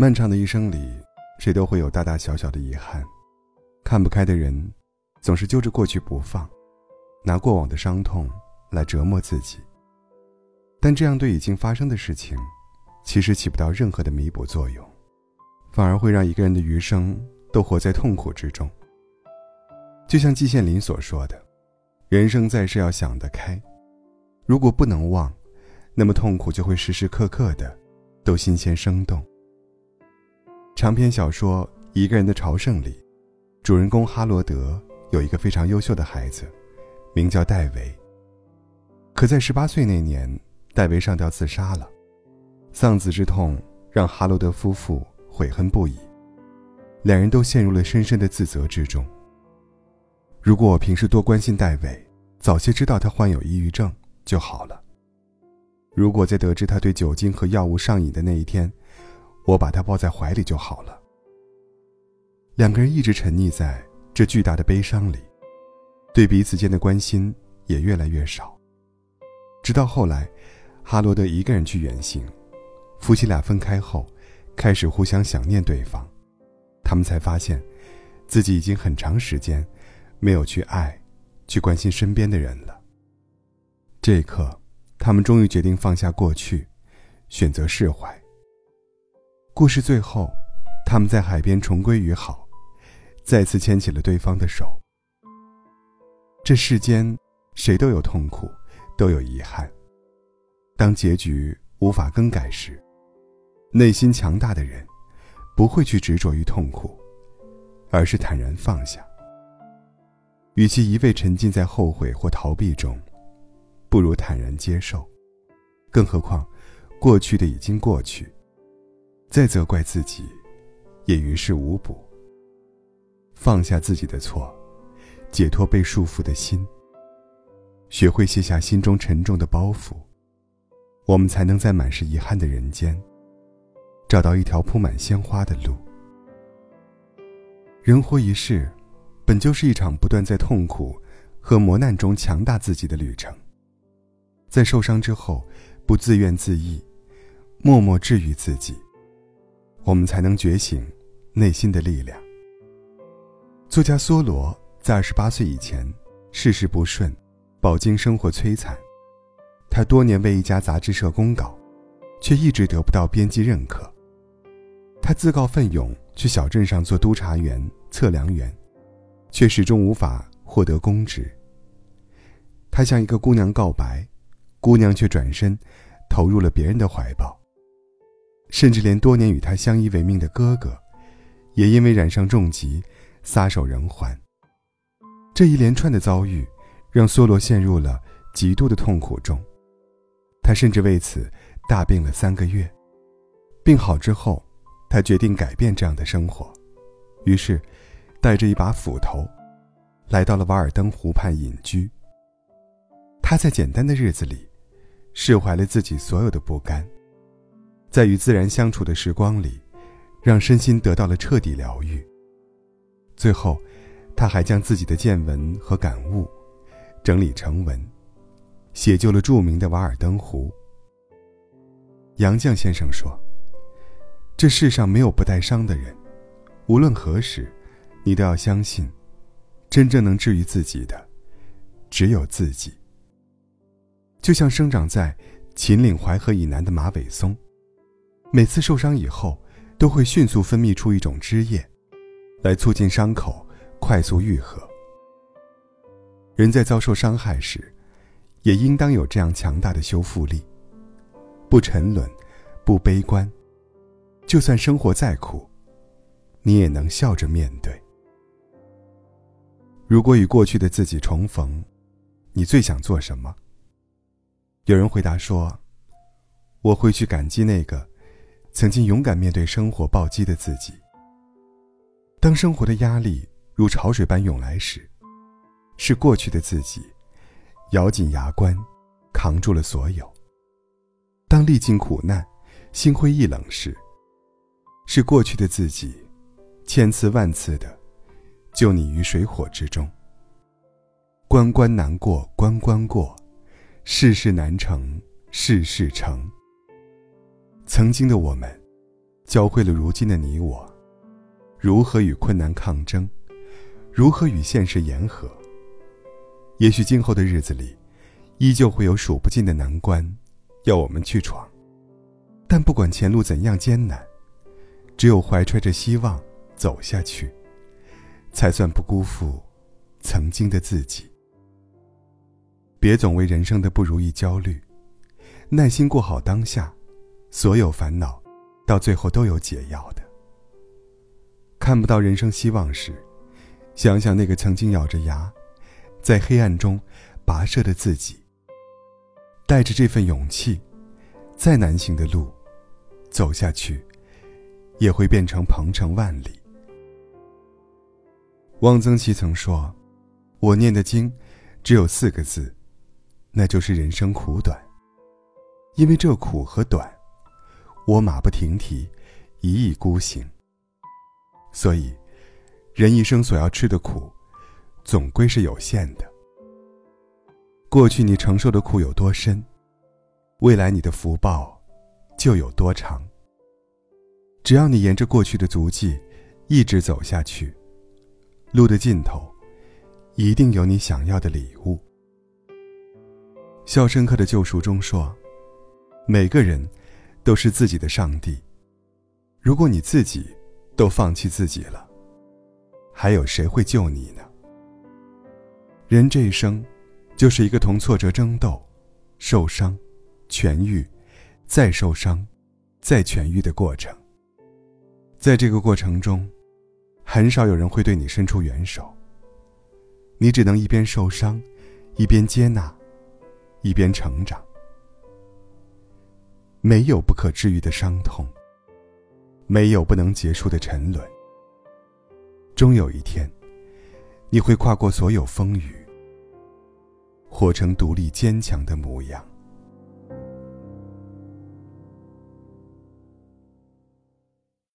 漫长的一生里，谁都会有大大小小的遗憾。看不开的人，总是揪着过去不放，拿过往的伤痛来折磨自己。但这样对已经发生的事情，其实起不到任何的弥补作用，反而会让一个人的余生都活在痛苦之中。就像季羡林所说的：“人生在世要想得开，如果不能忘，那么痛苦就会时时刻刻的都新鲜生动。”长篇小说《一个人的朝圣》里，主人公哈罗德有一个非常优秀的孩子，名叫戴维。可在十八岁那年，戴维上吊自杀了，丧子之痛让哈罗德夫妇悔恨不已，两人都陷入了深深的自责之中。如果我平时多关心戴维，早些知道他患有抑郁症就好了。如果在得知他对酒精和药物上瘾的那一天，我把他抱在怀里就好了。两个人一直沉溺在这巨大的悲伤里，对彼此间的关心也越来越少。直到后来，哈罗德一个人去远行，夫妻俩分开后，开始互相想念对方，他们才发现，自己已经很长时间没有去爱、去关心身边的人了。这一刻，他们终于决定放下过去，选择释怀。故事最后，他们在海边重归于好，再次牵起了对方的手。这世间，谁都有痛苦，都有遗憾。当结局无法更改时，内心强大的人，不会去执着于痛苦，而是坦然放下。与其一味沉浸在后悔或逃避中，不如坦然接受。更何况，过去的已经过去。再责怪自己，也于事无补。放下自己的错，解脱被束缚的心，学会卸下心中沉重的包袱，我们才能在满是遗憾的人间，找到一条铺满鲜花的路。人活一世，本就是一场不断在痛苦和磨难中强大自己的旅程。在受伤之后，不自怨自艾，默默治愈自己。我们才能觉醒内心的力量。作家梭罗在二十八岁以前，事事不顺，饱经生活摧残。他多年为一家杂志社公稿，却一直得不到编辑认可。他自告奋勇去小镇上做督察员、测量员，却始终无法获得公职。他向一个姑娘告白，姑娘却转身，投入了别人的怀抱。甚至连多年与他相依为命的哥哥，也因为染上重疾，撒手人寰。这一连串的遭遇，让梭罗陷入了极度的痛苦中。他甚至为此大病了三个月。病好之后，他决定改变这样的生活，于是，带着一把斧头，来到了瓦尔登湖畔隐居。他在简单的日子里，释怀了自己所有的不甘。在与自然相处的时光里，让身心得到了彻底疗愈。最后，他还将自己的见闻和感悟整理成文，写就了著名的《瓦尔登湖》。杨绛先生说：“这世上没有不带伤的人，无论何时，你都要相信，真正能治愈自己的，只有自己。”就像生长在秦岭淮河以南的马尾松。每次受伤以后，都会迅速分泌出一种汁液，来促进伤口快速愈合。人在遭受伤害时，也应当有这样强大的修复力，不沉沦，不悲观，就算生活再苦，你也能笑着面对。如果与过去的自己重逢，你最想做什么？有人回答说：“我会去感激那个。”曾经勇敢面对生活暴击的自己。当生活的压力如潮水般涌来时，是过去的自己咬紧牙关，扛住了所有。当历尽苦难，心灰意冷时，是过去的自己千次万次的救你于水火之中。关关难过关关过，事事难成事事成。曾经的我们，教会了如今的你我，如何与困难抗争，如何与现实言和。也许今后的日子里，依旧会有数不尽的难关，要我们去闯。但不管前路怎样艰难，只有怀揣着希望走下去，才算不辜负曾经的自己。别总为人生的不如意焦虑，耐心过好当下，所有烦恼，到最后都有解药的。看不到人生希望时，想想那个曾经咬着牙，在黑暗中跋涉的自己。带着这份勇气，再难行的路，走下去，也会变成鹏程万里。汪曾祺曾说：“我念的经，只有四个字。”那就是人生苦短，因为这苦和短，我马不停蹄，一意孤行。所以，人一生所要吃的苦，总归是有限的。过去你承受的苦有多深，未来你的福报就有多长。只要你沿着过去的足迹，一直走下去，路的尽头，一定有你想要的礼物。《肖申克的救赎》中说：“每个人都是自己的上帝。如果你自己都放弃自己了，还有谁会救你呢？”人这一生，就是一个同挫折争斗、受伤、痊愈、再受伤、再痊愈的过程。在这个过程中，很少有人会对你伸出援手。你只能一边受伤，一边接纳。一边成长，没有不可治愈的伤痛，没有不能结束的沉沦。终有一天，你会跨过所有风雨，活成独立坚强的模样。